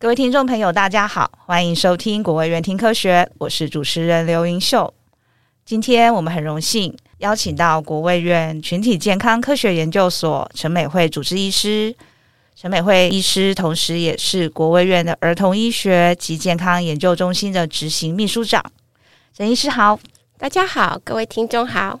各位听众朋友，大家好，欢迎收听国卫院听科学，我是主持人刘云秀。今天我们很荣幸邀请到国卫院群体健康科学研究所陈美惠主治医师。陈美惠医师同时也是国卫院的儿童医学及健康研究中心的执行秘书长。陈医师好，大家好，各位听众好。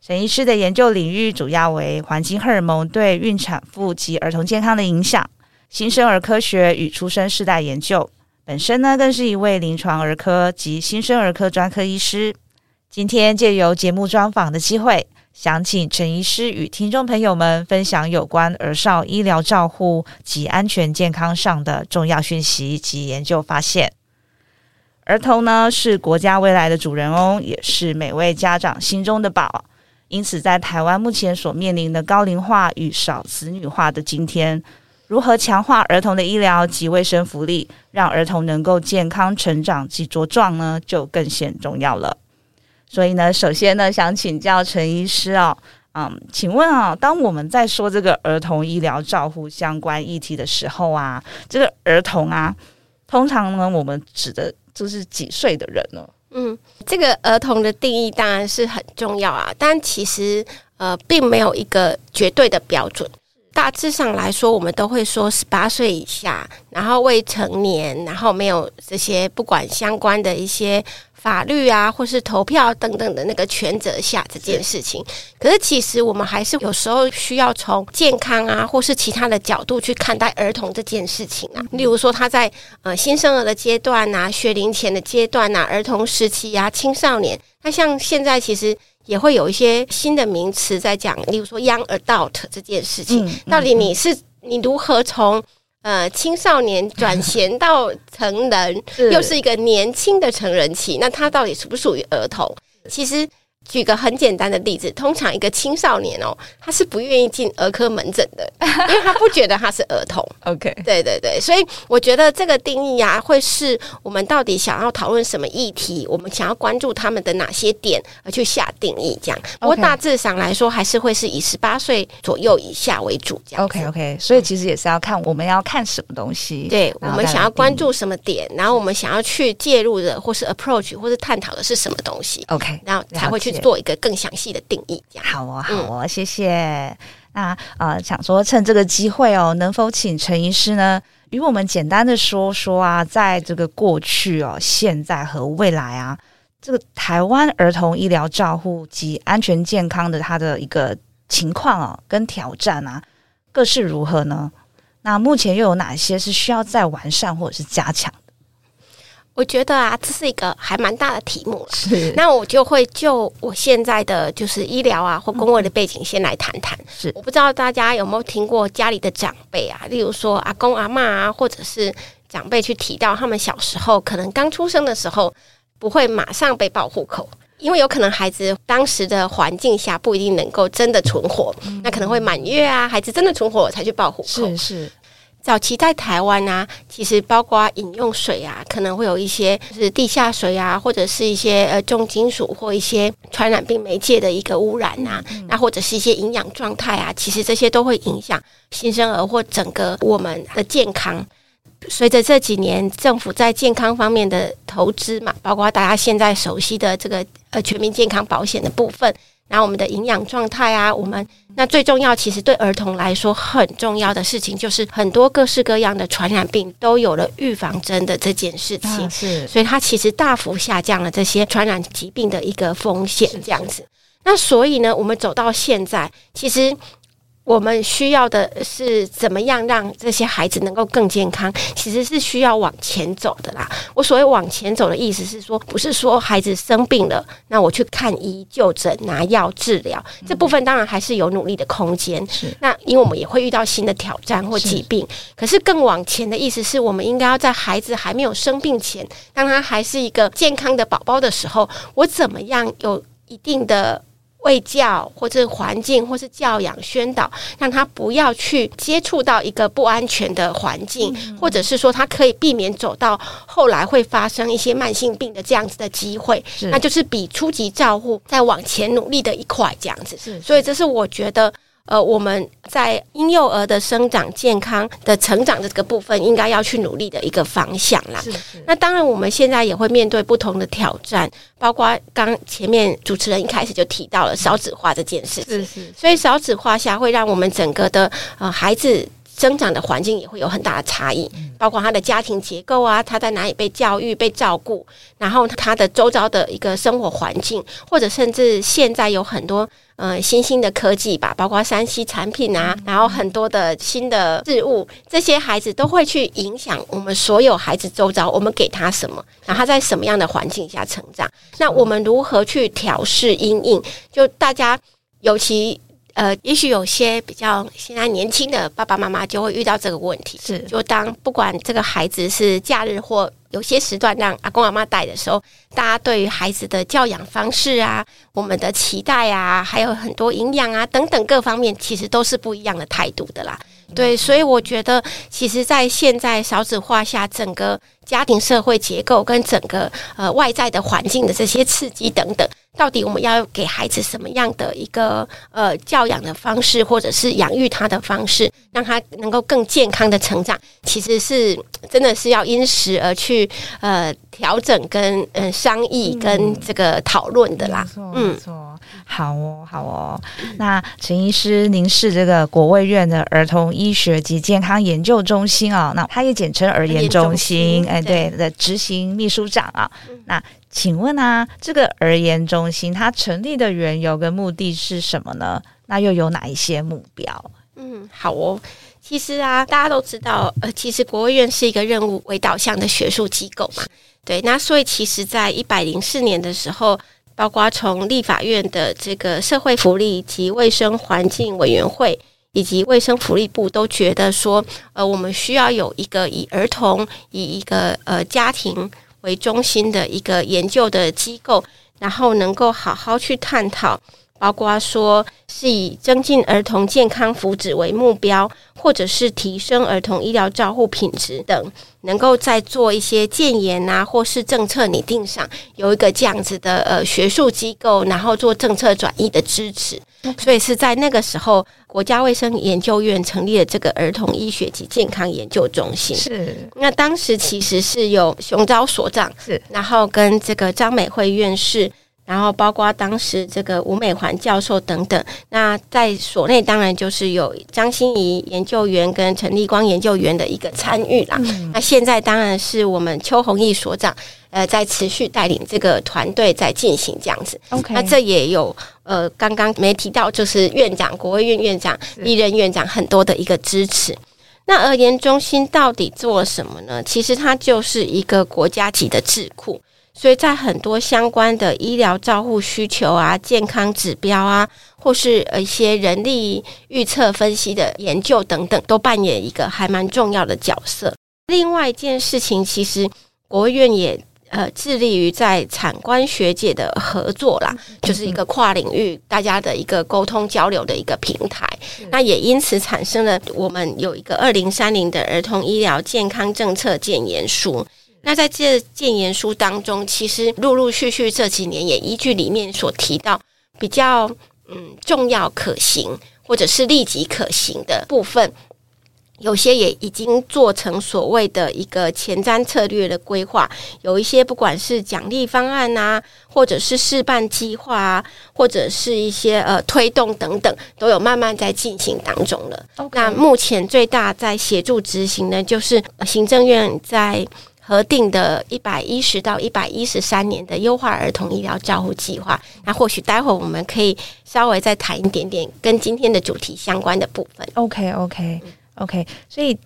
陈医师的研究领域主要为环境荷尔蒙对孕产妇及儿童健康的影响。新生儿科学与出生世代研究，本身呢更是一位临床儿科及新生儿科专科医师。今天借由节目专访的机会，想请陈医师与听众朋友们分享有关儿少医疗照护及安全健康上的重要讯息及研究发现。儿童呢是国家未来的主人翁，也是每位家长心中的宝。因此，在台湾目前所面临的高龄化与少子女化的今天，如何强化儿童的医疗及卫生福利，让儿童能够健康成长及茁壮呢？就更显重要了。所以呢，首先呢，想请教陈医师哦，嗯，请问啊，当我们在说这个儿童医疗照护相关议题的时候啊，这个儿童啊，通常呢，我们指的就是几岁的人呢？嗯，这个儿童的定义当然是很重要啊，但其实呃，并没有一个绝对的标准。大致上来说，我们都会说十八岁以下，然后未成年，然后没有这些不管相关的一些法律啊，或是投票等等的那个权责下这件事情。可是，其实我们还是有时候需要从健康啊，或是其他的角度去看待儿童这件事情啊。例如说，他在呃新生儿的阶段啊，学龄前的阶段啊，儿童时期啊，青少年。那像现在其实。也会有一些新的名词在讲，例如说 young adult 这件事情，嗯、到底你是你如何从呃青少年转衔到成人，是又是一个年轻的成人期，那他到底属不属于儿童？其实。举个很简单的例子，通常一个青少年哦，他是不愿意进儿科门诊的，因为他不觉得他是儿童。OK，对对对，所以我觉得这个定义啊，会是我们到底想要讨论什么议题，我们想要关注他们的哪些点而去下定义这样。不过大致上来说，还是会是以十八岁左右以下为主这样。OK OK，所以其实也是要看我们要看什么东西，对我们想要关注什么点，然后我们想要去介入的或是 approach 或是探讨的是什么东西。OK，然后才会去。做一个更详细的定义，这样好哦，好哦，谢谢。那呃，想说趁这个机会哦，能否请陈医师呢，与我们简单的说说啊，在这个过去哦、现在和未来啊，这个台湾儿童医疗照护及安全健康的它的一个情况啊，跟挑战啊，各是如何呢？那目前又有哪些是需要再完善或者是加强？我觉得啊，这是一个还蛮大的题目。是，那我就会就我现在的就是医疗啊或工位的背景先来谈谈。是，我不知道大家有没有听过家里的长辈啊，例如说阿公阿嬷啊，或者是长辈去提到他们小时候可能刚出生的时候不会马上被报户口，因为有可能孩子当时的环境下不一定能够真的存活，嗯、那可能会满月啊，孩子真的存活我才去报户口。是是。早期在台湾啊，其实包括饮用水啊，可能会有一些就是地下水啊，或者是一些呃重金属或一些传染病媒介的一个污染啊，嗯、那或者是一些营养状态啊，其实这些都会影响新生儿或整个我们的健康。随着这几年政府在健康方面的投资嘛，包括大家现在熟悉的这个呃全民健康保险的部分。然后我们的营养状态啊，我们那最重要，其实对儿童来说很重要的事情，就是很多各式各样的传染病都有了预防针的这件事情。啊、是，所以它其实大幅下降了这些传染疾病的一个风险，这样子。那所以呢，我们走到现在，其实。我们需要的是怎么样让这些孩子能够更健康？其实是需要往前走的啦。我所谓往前走的意思是说，不是说孩子生病了，那我去看医、就诊、拿药、治疗，这部分当然还是有努力的空间。是，那因为我们也会遇到新的挑战或疾病。可是更往前的意思是我们应该要在孩子还没有生病前，当他还是一个健康的宝宝的时候，我怎么样有一定的。卫教或者环境，或是教养宣导，让他不要去接触到一个不安全的环境，嗯、或者是说他可以避免走到后来会发生一些慢性病的这样子的机会，那就是比初级照护再往前努力的一块这样子。是，所以这是我觉得呃，我们在婴幼儿的生长健康的成长的这个部分，应该要去努力的一个方向啦。是是。那当然，我们现在也会面对不同的挑战，包括刚前面主持人一开始就提到了少子化这件事情。是是。所以少子化下会让我们整个的呃孩子。生长的环境也会有很大的差异，包括他的家庭结构啊，他在哪里被教育、被照顾，然后他的周遭的一个生活环境，或者甚至现在有很多呃新兴的科技吧，包括山西产品啊，然后很多的新的事物，这些孩子都会去影响我们所有孩子周遭，我们给他什么，然后他在什么样的环境下成长，那我们如何去调试阴影？就大家尤其。呃，也许有些比较现在年轻的爸爸妈妈就会遇到这个问题，是就当不管这个孩子是假日或有些时段让阿公阿妈带的时候，大家对于孩子的教养方式啊，我们的期待啊，还有很多营养啊等等各方面，其实都是不一样的态度的啦。对，所以我觉得，其实，在现在少子化下，整个家庭社会结构跟整个呃外在的环境的这些刺激等等，到底我们要给孩子什么样的一个呃教养的方式，或者是养育他的方式，让他能够更健康的成长，其实是真的是要因时而去呃调整跟呃商议跟这个讨论的啦。嗯，没错，好哦，好哦。那陈医师，您是这个国卫院的儿童医学及健康研究中心啊、哦，那它也简称儿研中心，哎，对的执行秘书长啊。那请问啊，这个儿研中心它成立的缘由跟目的是什么呢？那又有哪一些目标？嗯，好哦。其实啊，大家都知道，呃，其实国务院是一个任务为导向的学术机构嘛。对，那所以其实，在一百零四年的时候，包括从立法院的这个社会福利及卫生环境委员会。以及卫生福利部都觉得说，呃，我们需要有一个以儿童、以一个呃家庭为中心的一个研究的机构，然后能够好好去探讨。包括说是以增进儿童健康福祉为目标，或者是提升儿童医疗照护品质等，能够在做一些建言啊，或是政策拟定上有一个这样子的呃学术机构，然后做政策转移的支持。所以是在那个时候，国家卫生研究院成立了这个儿童医学及健康研究中心。是，那当时其实是有熊昭所长，是，然后跟这个张美惠院士。然后包括当时这个吴美环教授等等，那在所内当然就是有张欣怡研究员跟陈立光研究员的一个参与啦。嗯、那现在当然是我们邱宏毅所长，呃，在持续带领这个团队在进行这样子。OK，那这也有呃刚刚没提到，就是院长国卫院院长历任院长很多的一个支持。那而言中心到底做了什么呢？其实它就是一个国家级的智库。所以在很多相关的医疗照护需求啊、健康指标啊，或是一些人力预测分析的研究等等，都扮演一个还蛮重要的角色。另外一件事情，其实国务院也呃致力于在产官学界的合作啦，就是一个跨领域大家的一个沟通交流的一个平台。那也因此产生了我们有一个二零三零的儿童医疗健康政策建言书。那在这建言书当中，其实陆陆续续这几年也依据里面所提到比较嗯重要可行或者是立即可行的部分，有些也已经做成所谓的一个前瞻策略的规划，有一些不管是奖励方案啊，或者是试办计划啊，或者是一些呃推动等等，都有慢慢在进行当中了。那目前最大在协助执行的，就是行政院在。核定的一百一十到一百一十三年的优化儿童医疗照护计划，那或许待会我们可以稍微再谈一点点跟今天的主题相关的部分。OK，OK，OK，okay, okay, okay. 所以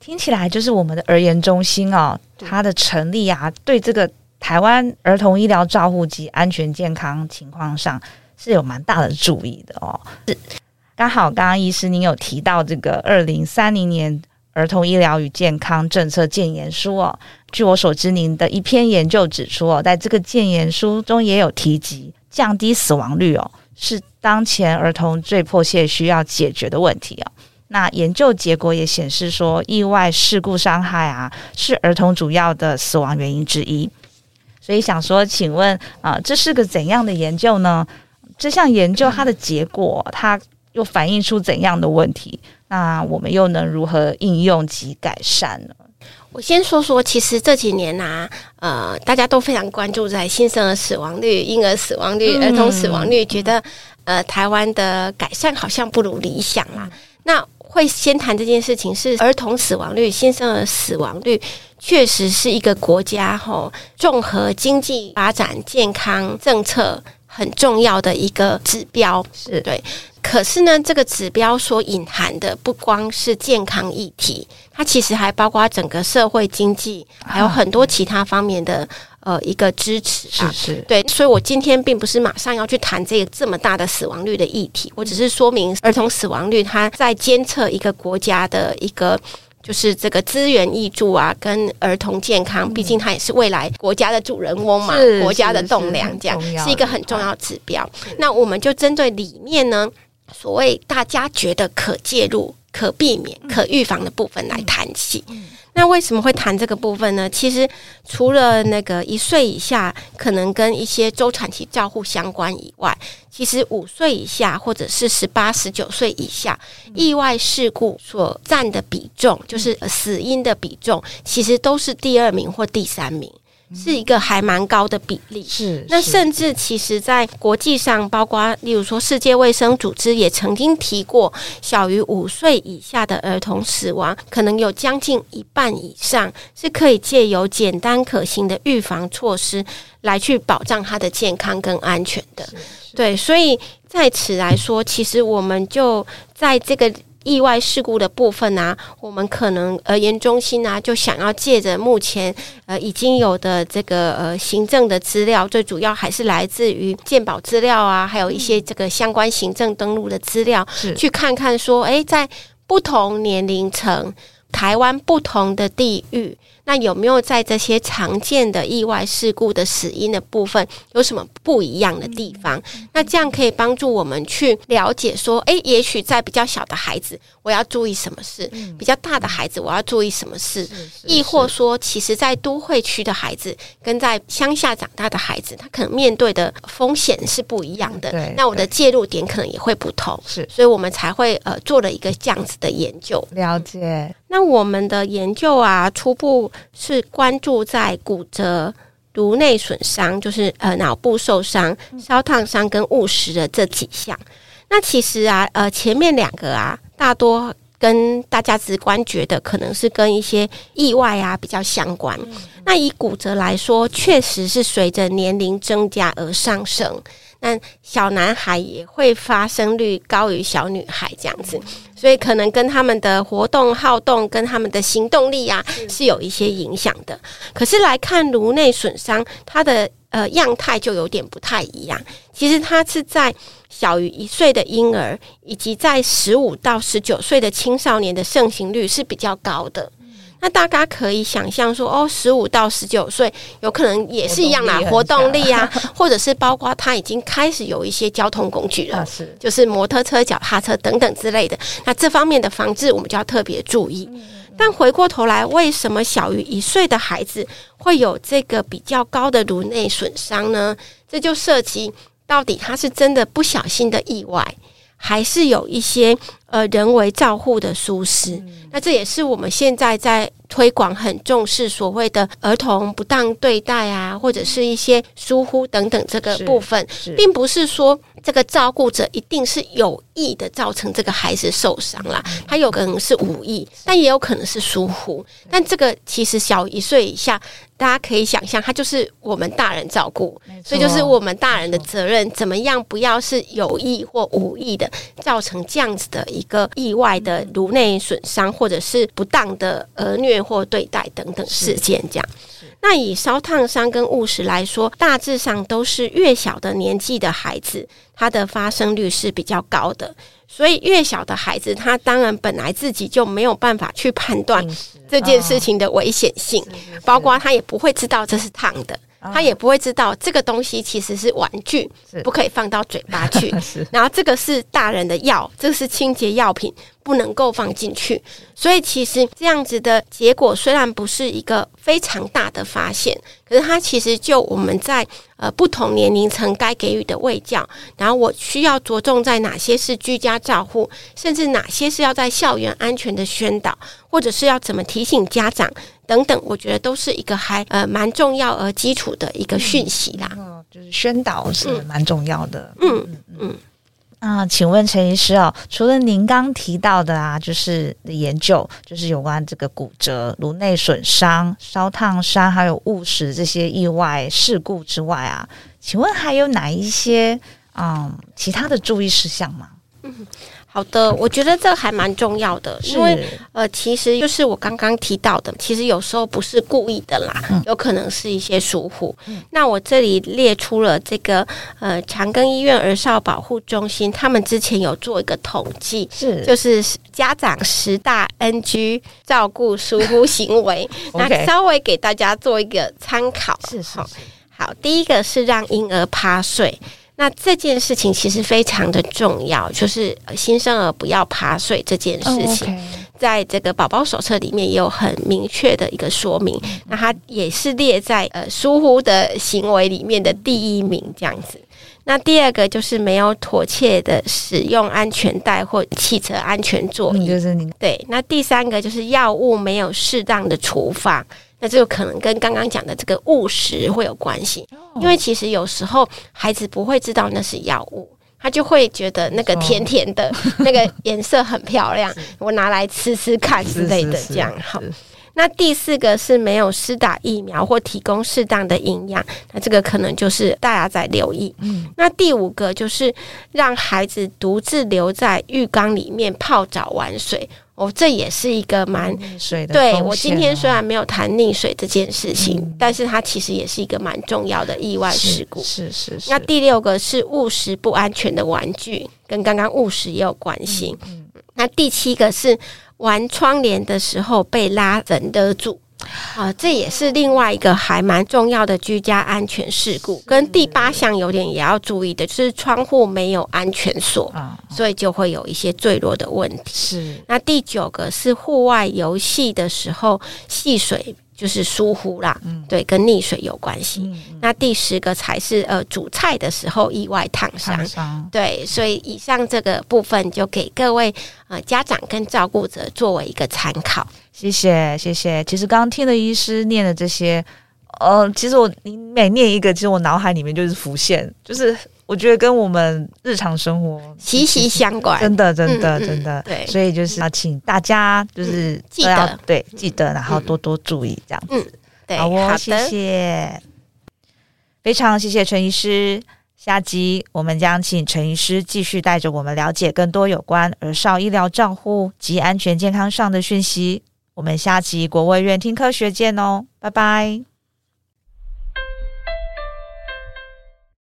听起来就是我们的儿研中心哦，它的成立啊，对这个台湾儿童医疗照护及安全健康情况上是有蛮大的注意的哦。是，刚好刚刚医师您有提到这个二零三零年。儿童医疗与健康政策建言书哦，据我所知，您的一篇研究指出哦，在这个建言书中也有提及降低死亡率哦，是当前儿童最迫切需要解决的问题哦。那研究结果也显示说，意外事故伤害啊，是儿童主要的死亡原因之一。所以想说，请问啊，这是个怎样的研究呢？这项研究它的结果，它又反映出怎样的问题？那我们又能如何应用及改善呢？我先说说，其实这几年啊，呃，大家都非常关注在新生儿死亡率、婴儿死亡率、儿童死亡率，觉得呃，台湾的改善好像不如理想啦。那会先谈这件事情，是儿童死亡率、新生儿死亡率，确实是一个国家吼综合经济发展、健康政策很重要的一个指标，是。对。可是呢，这个指标所隐含的不光是健康议题，它其实还包括整个社会经济，还有很多其他方面的呃一个支持啊。是是，对，所以我今天并不是马上要去谈这个这么大的死亡率的议题，我只是说明儿童死亡率，它在监测一个国家的一个就是这个资源挹注啊，跟儿童健康，毕竟它也是未来国家的主人翁嘛，国家的栋梁，这样是一个很重要指标。那我们就针对里面呢。所谓大家觉得可介入、可避免、可预防的部分来谈起。那为什么会谈这个部分呢？其实除了那个一岁以下可能跟一些周产期照护相关以外，其实五岁以下或者是十八、十九岁以下，意外事故所占的比重，就是死因的比重，其实都是第二名或第三名。是一个还蛮高的比例，是。那甚至其实，在国际上，包括例如说世界卫生组织也曾经提过，小于五岁以下的儿童死亡，可能有将近一半以上是可以借由简单可行的预防措施来去保障他的健康跟安全的。对，所以在此来说，其实我们就在这个。意外事故的部分呢、啊，我们可能而言中心啊，就想要借着目前呃已经有的这个呃行政的资料，最主要还是来自于鉴保资料啊，还有一些这个相关行政登录的资料，去看看说，诶，在不同年龄层，台湾不同的地域。那有没有在这些常见的意外事故的死因的部分有什么不一样的地方？那这样可以帮助我们去了解说，诶，也许在比较小的孩子，我要注意什么事；比较大的孩子，我要注意什么事？亦或说，其实，在都会区的孩子跟在乡下长大的孩子，他可能面对的风险是不一样的。对，那我的介入点可能也会不同。是，所以我们才会呃做了一个这样子的研究。了解。那我们的研究啊，初步是关注在骨折、颅内损伤，就是呃脑部受伤、烧烫伤跟误食的这几项。那其实啊，呃前面两个啊，大多跟大家直观觉得可能是跟一些意外啊比较相关。那以骨折来说，确实是随着年龄增加而上升。那小男孩也会发生率高于小女孩这样子，所以可能跟他们的活动好动跟他们的行动力啊是有一些影响的。可是来看颅内损伤，它的呃样态就有点不太一样。其实它是在小于一岁的婴儿以及在十五到十九岁的青少年的盛行率是比较高的。那大家可以想象说，哦，十五到十九岁有可能也是一样啦，活动力啊，或者是包括他已经开始有一些交通工具了，是就是摩托车、脚踏车等等之类的。那这方面的防治，我们就要特别注意。但回过头来，为什么小于一岁的孩子会有这个比较高的颅内损伤呢？这就涉及到底他是真的不小心的意外，还是有一些呃人为照护的疏失？嗯、那这也是我们现在在推广很重视所谓的儿童不当对待啊，或者是一些疏忽等等这个部分，并不是说这个照顾者一定是有意的造成这个孩子受伤啦，他有可能是无意，但也有可能是疏忽。但这个其实小一岁以下。大家可以想象，他就是我们大人照顾，所以就是我们大人的责任，怎么样不要是有意或无意的造成这样子的一个意外的颅内损伤，或者是不当的儿虐或对待等等事件。这样，那以烧烫伤跟误食来说，大致上都是越小的年纪的孩子，他的发生率是比较高的。所以越小的孩子，他当然本来自己就没有办法去判断这件事情的危险性，包括他也不会知道这是烫的，他也不会知道这个东西其实是玩具，不可以放到嘴巴去。然后这个是大人的药，这个是清洁药品，不能够放进去。所以其实这样子的结果虽然不是一个非常大的发现，可是它其实就我们在呃不同年龄层该给予的喂教，然后我需要着重在哪些是居家照护，甚至哪些是要在校园安全的宣导，或者是要怎么提醒家长。等等，我觉得都是一个还呃蛮重要而基础的一个讯息啦。嗯，就是宣导是蛮重要的。嗯嗯嗯。啊，请问陈医师哦，除了您刚提到的啊，就是的研究，就是有关这个骨折、颅内损伤、烧烫伤，还有误食这些意外事故之外啊，请问还有哪一些嗯其他的注意事项吗？嗯。好的，我觉得这还蛮重要的，因为呃，其实就是我刚刚提到的，其实有时候不是故意的啦，嗯、有可能是一些疏忽。嗯、那我这里列出了这个呃长庚医院儿少保护中心，他们之前有做一个统计，是就是家长十大 NG 照顾疏忽行为，那稍微给大家做一个参考。是好，好，第一个是让婴儿趴睡。那这件事情其实非常的重要，就是新生儿不要趴睡这件事情，在这个宝宝手册里面也有很明确的一个说明。那它也是列在呃疏忽的行为里面的第一名这样子。那第二个就是没有妥切的使用安全带或汽车安全座椅，就是您对。那第三个就是药物没有适当的处方。那这个可能跟刚刚讲的这个误食会有关系，因为其实有时候孩子不会知道那是药物，他就会觉得那个甜甜的，那个颜色很漂亮，我拿来吃吃看之类的，这样好。那第四个是没有施打疫苗或提供适当的营养，那这个可能就是大家在留意。嗯，那第五个就是让孩子独自留在浴缸里面泡澡玩水，哦，这也是一个蛮水的。对，我今天虽然没有谈溺水这件事情，嗯，但是它其实也是一个蛮重要的意外事故。是是，是是。那第六个是误食不安全的玩具，跟刚刚误食也有关系。嗯，那第七个是。玩窗帘的时候被拉绳勒住，啊，这也是另外一个还蛮重要的居家安全事故。跟第八项有点也要注意的，就是窗户没有安全锁，所以就会有一些坠落的问题。是，那第九个是户外游戏的时候戏水。就是疏忽啦，嗯、对，跟溺水有关系。那第十个才是呃煮菜的时候意外烫伤，伤对，所以以上这个部分就给各位呃家长跟照顾者作为一个参考。谢谢，谢谢。其实刚刚听了医师念的这些，呃，其实我你每念一个，其实我脑海里面就是浮现，就是。我觉得跟我们日常生活息息相关，真的，真的，真的，对，所以就是要请大家就是记得，对，记得，然后多多注意这样子。对，好，谢谢，非常谢谢陈医师。下集我们将请陈医师继续带着我们了解更多有关儿少医疗照护及安全健康上的讯息。我们下集国卫院听科学见哦，拜拜。